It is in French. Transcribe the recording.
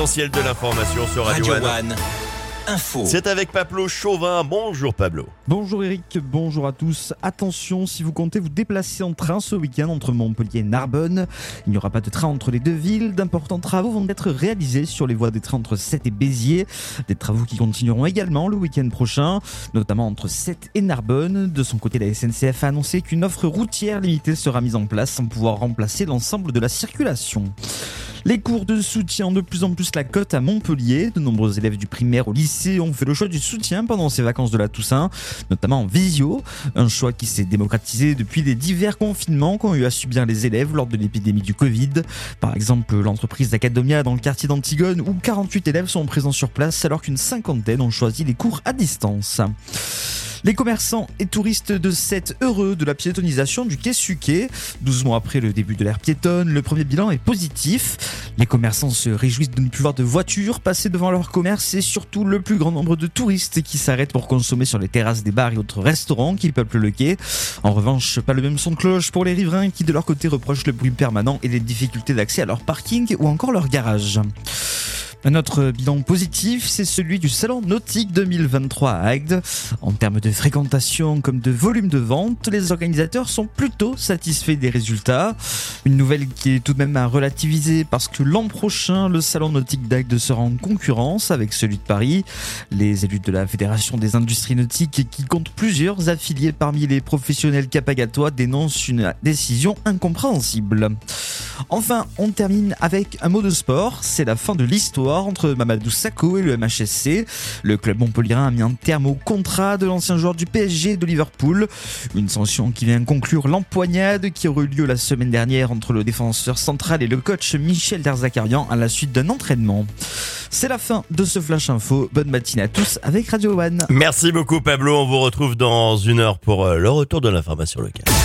l'essentiel de l'information sur Radio, Radio One. C'est avec Pablo Chauvin. Bonjour Pablo. Bonjour Eric, bonjour à tous. Attention, si vous comptez vous déplacer en train ce week-end entre Montpellier et Narbonne, il n'y aura pas de train entre les deux villes. D'importants travaux vont être réalisés sur les voies des trains entre Sète et Béziers. Des travaux qui continueront également le week-end prochain, notamment entre Sète et Narbonne. De son côté, la SNCF a annoncé qu'une offre routière limitée sera mise en place sans pouvoir remplacer l'ensemble de la circulation. Les cours de soutien ont de plus en plus la cote à Montpellier. De nombreux élèves du primaire au lycée ont fait le choix du soutien pendant ces vacances de la Toussaint, notamment en visio. Un choix qui s'est démocratisé depuis les divers confinements qu'ont eu à subir les élèves lors de l'épidémie du Covid. Par exemple, l'entreprise d'Academia dans le quartier d'Antigone où 48 élèves sont présents sur place alors qu'une cinquantaine ont choisi les cours à distance. Les commerçants et touristes de Sète heureux de la piétonisation du quai Suquet. 12 mois après le début de l'ère piétonne, le premier bilan est positif. Les commerçants se réjouissent de ne plus voir de voitures passer devant leur commerce et surtout le plus grand nombre de touristes qui s'arrêtent pour consommer sur les terrasses des bars et autres restaurants qui peuplent le quai. En revanche, pas le même son de cloche pour les riverains qui de leur côté reprochent le bruit permanent et les difficultés d'accès à leur parking ou encore leur garage. Un autre bilan positif, c'est celui du Salon Nautique 2023 à Agde. En termes de fréquentation comme de volume de vente, les organisateurs sont plutôt satisfaits des résultats. Une nouvelle qui est tout de même à relativiser parce que l'an prochain, le Salon Nautique d'Agde sera en concurrence avec celui de Paris. Les élus de la Fédération des industries nautiques, qui compte plusieurs affiliés parmi les professionnels capagatois, dénoncent une décision incompréhensible. Enfin, on termine avec un mot de sport. C'est la fin de l'histoire entre Mamadou Sakho et le MHSC. Le club montpellierin a mis un terme au contrat de l'ancien joueur du PSG de Liverpool. Une sanction qui vient conclure l'empoignade qui aurait eu lieu la semaine dernière entre le défenseur central et le coach Michel Derzakarian à la suite d'un entraînement. C'est la fin de ce Flash Info. Bonne matinée à tous avec Radio One. Merci beaucoup Pablo. On vous retrouve dans une heure pour euh, le retour de l'information locale.